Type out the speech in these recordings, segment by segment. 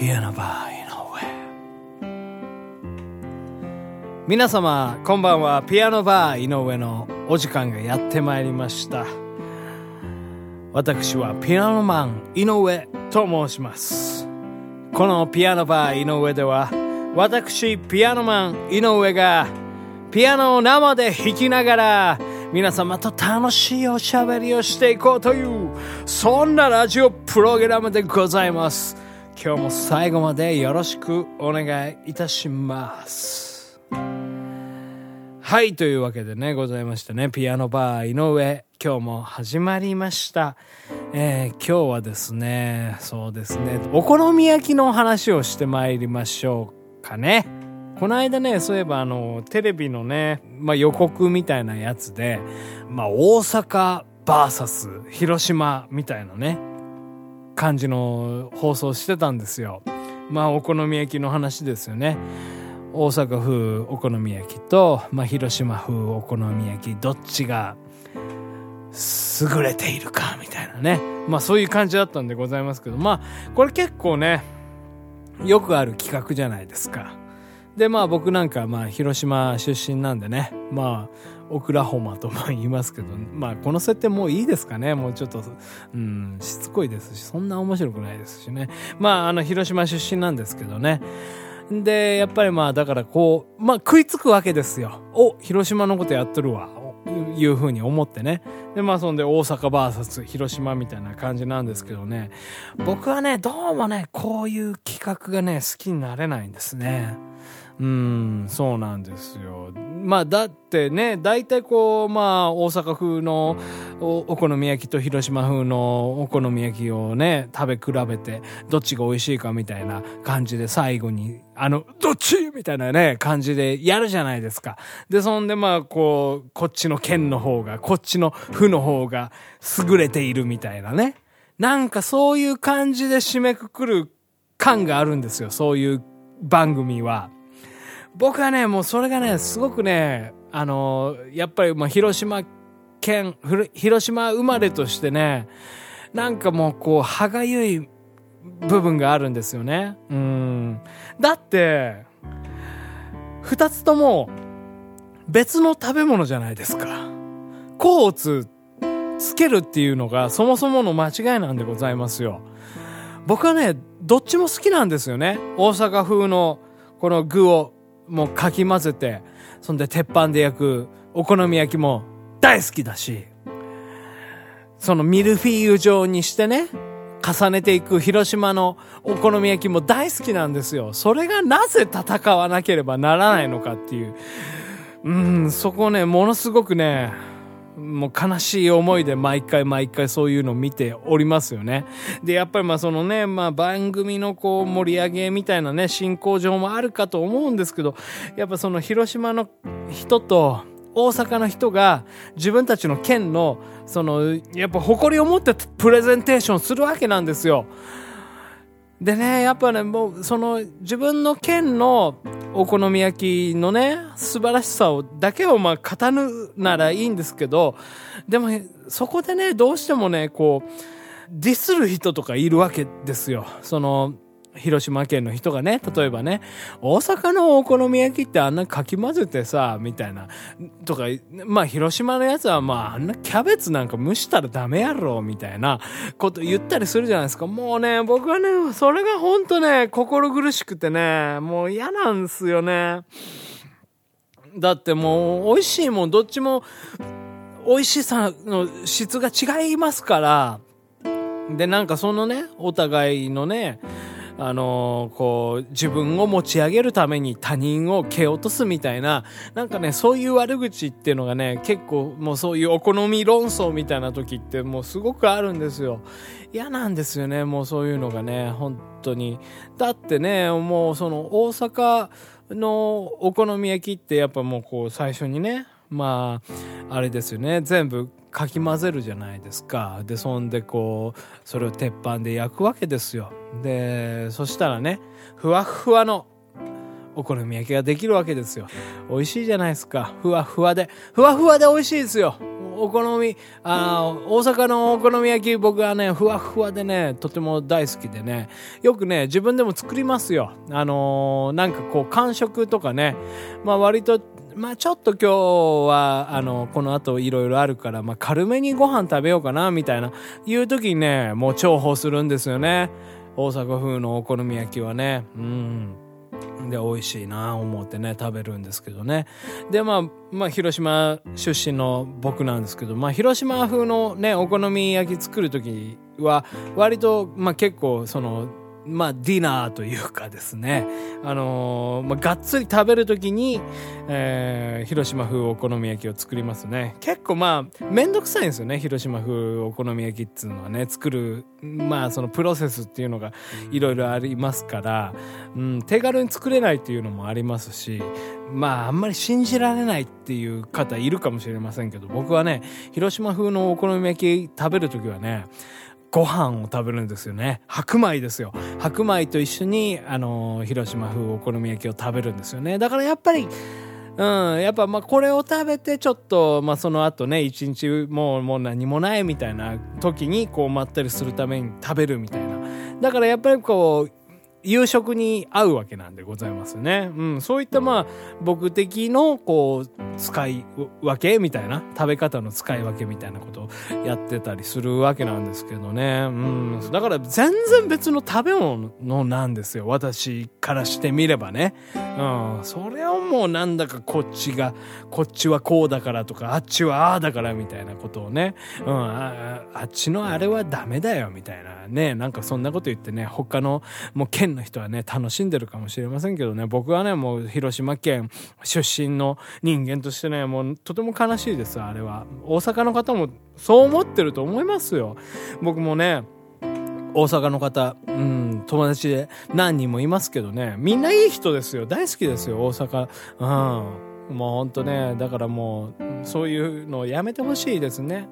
ピアノバー井上皆様こんばんは。ピアノバー井上のお時間がやってまいりました。私はピアノマン井上と申します。このピアノバー井上では私ピアノマン井上がピアノを生で弾きながら皆様と楽しいおしゃべりをしていこうというそんなラジオプログラムでございます。今日も最後までよろしくお願いいたします。はいというわけでねございましたねピアノバー井上今日も始まりました、えー今日はですねそうですねお好み焼きの話をしてまいりましょうかね。この間ね、そういえばあの、テレビのね、まあ、予告みたいなやつで、まあ、大阪 VS 広島みたいなね、感じの放送してたんですよ。まあ、お好み焼きの話ですよね。大阪風お好み焼きと、まあ、広島風お好み焼き、どっちが優れているか、みたいなね。まあ、そういう感じだったんでございますけど、まあ、これ結構ね、よくある企画じゃないですか。でまあ僕なんかまあ広島出身なんでねまあオクラホマとも言いますけどまあこの設定もういいですかね。もうちょっとうんしつこいですしそんな面白くないですしね。まああの広島出身なんですけどね。でやっぱりまあだからこうまあ食いつくわけですよ。お広島のことやっとるわ。いうふうに思ってね。でまあそんで大阪 VS 広島みたいな感じなんですけどね。僕はねどうもねこういう企画がね好きになれないんですね。うん、そうなんですよ。まあ、だってね、大体こう、まあ、大阪風のおお好み焼きと広島風のお好み焼きをね、食べ比べて、どっちが美味しいかみたいな感じで最後に、あの、どっちみたいなね、感じでやるじゃないですか。で、そんでまあ、こう、こっちの県の方が、こっちの風の方が優れているみたいなね。なんかそういう感じで締めくくる感があるんですよ、そういう番組は。僕はね、もうそれがね、すごくね、あのやっぱりまあ広島県、広島生まれとしてね、なんかもうこう、歯がゆい部分があるんですよね。うん。だって、二つとも別の食べ物じゃないですか。甲をつつけるっていうのがそもそもの間違いなんでございますよ。僕はね、どっちも好きなんですよね。大阪風のこの具をもうかき混ぜて、そんで鉄板で焼くお好み焼きも大好きだし、そのミルフィーユ状にしてね、重ねていく広島のお好み焼きも大好きなんですよ。それがなぜ戦わなければならないのかっていう。うん、そこね、ものすごくね、もう悲しい思いで毎回毎回そういうのを見ておりますよね。で、やっぱりまあそのね、まあ番組のこう盛り上げみたいなね、進行上もあるかと思うんですけど、やっぱその広島の人と大阪の人が自分たちの県のそのやっぱ誇りを持ってプレゼンテーションするわけなんですよ。でね、やっぱね、もう、その、自分の県のお好み焼きのね、素晴らしさを、だけをまあ語るならいいんですけど、でも、そこでね、どうしてもね、こう、ディスる人とかいるわけですよ。その、広島県の人がね、例えばね、大阪のお好み焼きってあんなかき混ぜてさ、みたいな、とか、まあ広島のやつはまああんなキャベツなんか蒸したらダメやろ、みたいなこと言ったりするじゃないですか。もうね、僕はね、それがほんとね、心苦しくてね、もう嫌なんすよね。だってもう、美味しいもん、どっちも、美味しさの質が違いますから、で、なんかそのね、お互いのね、あのーこう、自分を持ち上げるために他人を蹴落とすみたいな、なんかね、そういう悪口っていうのがね、結構もうそういうお好み論争みたいな時ってもうすごくあるんですよ。嫌なんですよね、もうそういうのがね、本当に。だってね、もうその大阪のお好み焼きってやっぱもうこう最初にね、まあ、あれですよね、全部かき混ぜるじゃないですか。で、そんでこう、それを鉄板で焼くわけですよ。で、そしたらね、ふわふわのお好み焼きができるわけですよ。美味しいじゃないですか。ふわふわで。ふわふわで美味しいですよ。お好み、あ大阪のお好み焼き僕はね、ふわふわでね、とても大好きでね、よくね、自分でも作りますよ。あのー、なんかこう、感触とかね、まあ割とまあちょっと今日は、あの、この後いろいろあるから、まあ軽めにご飯食べようかな、みたいな、いう時にね、もう重宝するんですよね。大阪風のお好み焼きはね。うん。で、美味しいな思ってね、食べるんですけどね。で、まあ、まあ、広島出身の僕なんですけど、まあ、広島風のね、お好み焼き作る時は、割と、まあ結構、その、まあ、ディナーというかですね、あのー、まあ、がっつり食べるときに、えー、広島風お好み焼きを作りますね。結構まあ、めんどくさいんですよね、広島風お好み焼きっていうのはね、作る、まあ、そのプロセスっていうのがいろいろありますから、うん、手軽に作れないっていうのもありますし、まあ、あんまり信じられないっていう方いるかもしれませんけど、僕はね、広島風のお好み焼き食べるときはね、ご飯を食べるんですよね。白米ですよ。白米と一緒に、あの、広島風お好み焼きを食べるんですよね。だからやっぱり、うん、やっぱまあこれを食べてちょっと、まあその後ね、一日もうもう何もないみたいな時にこうまったりするために食べるみたいな。だからやっぱりこう、夕食に合うわけなんでございますね。うん、そういったまあ、僕的の、こう、使い分けみたいな、食べ方の使い分けみたいなことをやってたりするわけなんですけどね。うん、だから全然別の食べ物なんですよ。私からしてみればね。うん、それをもうなんだかこっちが、こっちはこうだからとか、あっちはああだからみたいなことをね、うん、ああっちのあれはダメだよみたいなね、なんかそんなこと言ってね、他のもう県の人はね、楽しんでるかもしれませんけどね、僕はね、もう広島県出身の人間としてね、もうとても悲しいです、あれは。大阪の方もそう思ってると思いますよ。僕もね、大阪の方、うん、友達で何人もいますけどね、みんないい人ですよ。大好きですよ、大阪。うん。もうほんとね、だからもう、そういうのをやめてほしいですね。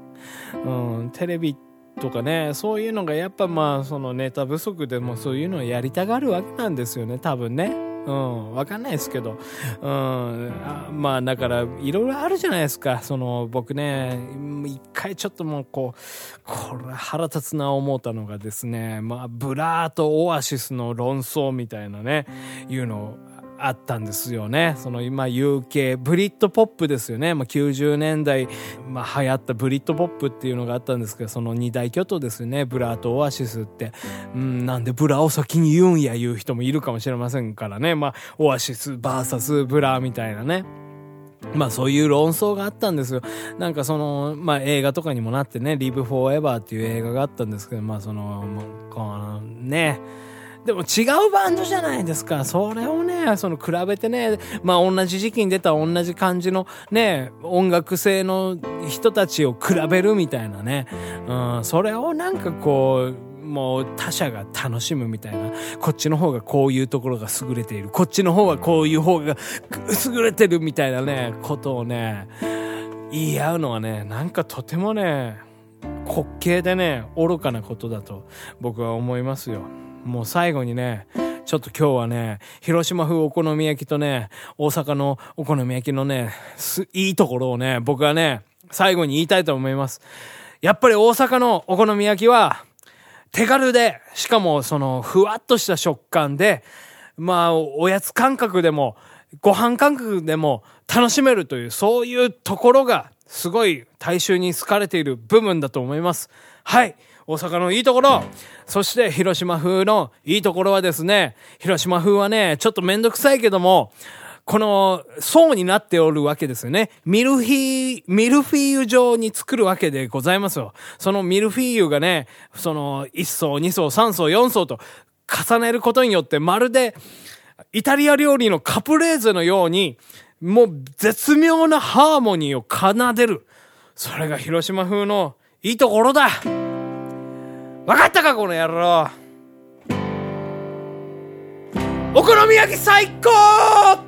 うん、テレビってとかねそういうのがやっぱまあそのネタ不足でもそういうのをやりたがるわけなんですよね多分ね。うん、わかんないですけど、うん、あまあだからいろいろあるじゃないですか。その僕ね、一回ちょっともうこう、これ腹立つな思ったのがですね、まあブラーとオアシスの論争みたいなね、いうのをあったんですよね。その今 UK、ブリットポップですよね。まあ、90年代、まあ、流行ったブリットポップっていうのがあったんですけど、その二大巨頭ですよね。ブラーとオアシスって。うん、なんでブラーを先に言うんや言う人もいるかもしれませんからね。まあ、オアシス versus ブラーみたいなね。まあそういう論争があったんですよ。なんかその、まあ映画とかにもなってね、Live Forever っていう映画があったんですけど、まあその、このね、でも違うバンドじゃないですか。それをね、その比べてね、まあ同じ時期に出た同じ感じのね、音楽性の人たちを比べるみたいなね。うん、それをなんかこう、もう他者が楽しむみたいな。こっちの方がこういうところが優れている。こっちの方はこういう方が優れてるみたいなね、ことをね、言い合うのはね、なんかとてもね、滑稽でね、愚かなことだと僕は思いますよ。もう最後にね、ちょっと今日はね、広島風お好み焼きとね、大阪のお好み焼きのね、いいところをね、僕はね、最後に言いたいと思います。やっぱり大阪のお好み焼きは、手軽で、しかもその、ふわっとした食感で、まあ、おやつ感覚でも、ご飯感覚でも楽しめるという、そういうところが、すごい大衆に好かれている部分だと思います。はい。大阪のいいところ、そして広島風のいいところはですね、広島風はね、ちょっとめんどくさいけども、この層になっておるわけですよね。ミルフィー、ミルフィーユ状に作るわけでございますよ。そのミルフィーユがね、その1層、2層、3層、4層と重ねることによってまるでイタリア料理のカプレーゼのように、もう絶妙なハーモニーを奏でる。それが広島風のいいところだ分かったかこの野郎。お好み焼き最高！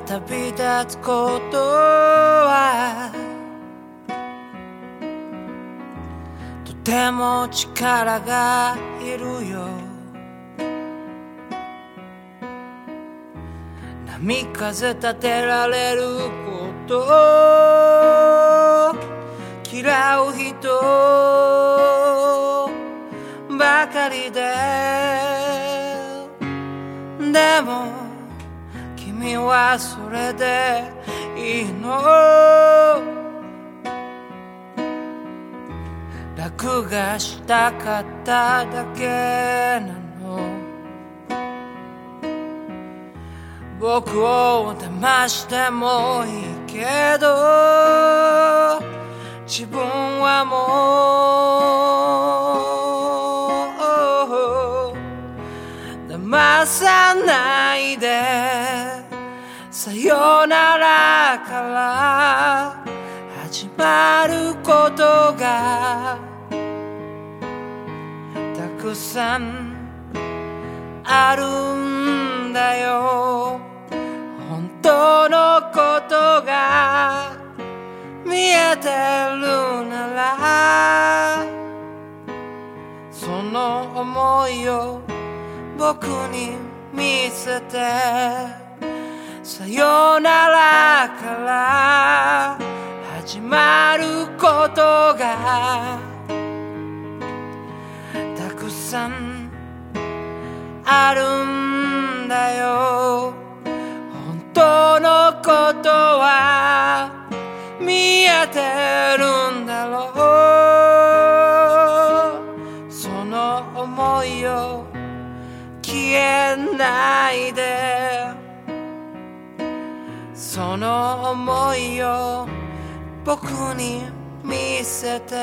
旅立つことはとても力がいるよ。波風立てられること嫌う人ばかりで。でも君はそれでいいの？楽がしたかっただけなの。僕を騙してもいいけど自分はもう騙さない。よならから始まることがたくさんあるんだよ。本当のことが見えてるならその思いを僕に見せてさよならから始まることがたくさんあるんだよ。本当のことは見えてるんだろう。その思いを僕に見せて。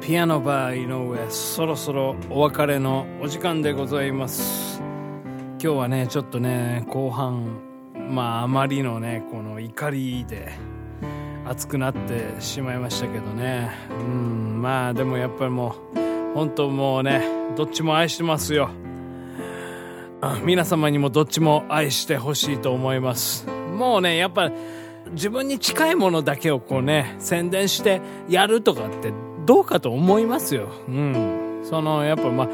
ピアノバー井上そろそろお別れのお時間でございます。今日はねちょっとね後半まああまりのねこの怒りで熱くなってしまいましたけどねうんまあでもやっぱりもう本当もうねどっちも愛してますよ皆様にもどっちも愛してほしいと思いますもうねやっぱ自分に近いものだけをこうね宣伝してやるとかってどうかと思いますよ。うん。その、やっぱまあ、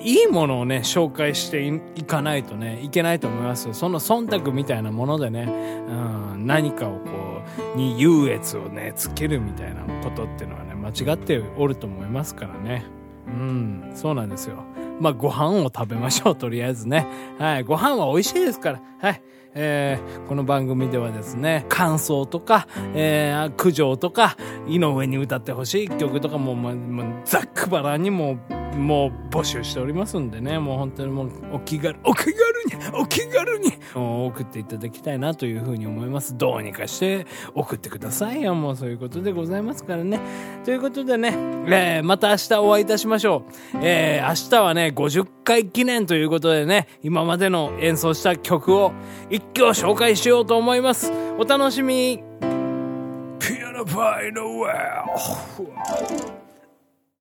いいものをね、紹介していかないとね、いけないと思います。その忖度みたいなものでね、うん、何かをこう、に優越をね、つけるみたいなことっていうのはね、間違っておると思いますからね。うん、そうなんですよ。まあ、ご飯を食べましょう、とりあえずね。はい、ご飯は美味しいですから。はい。えー、この番組ではですね、感想とか、えー、苦情とか、井上に歌ってほしい曲とかも、もう、もうざっくばらにもう、もう募集しておりますんでね、もう本当にもうお気軽、お気軽に、お気軽に送っていただきたいなというふうに思います。どうにかして送ってくださいよ。もうそういうことでございますからね。ということでね、えー、また明日お会いいたしましょう。えー、明日はね、50回記念ということでね、今までの演奏した曲を一挙紹介しようと思います。お楽しみ。ピアノバイのウェル。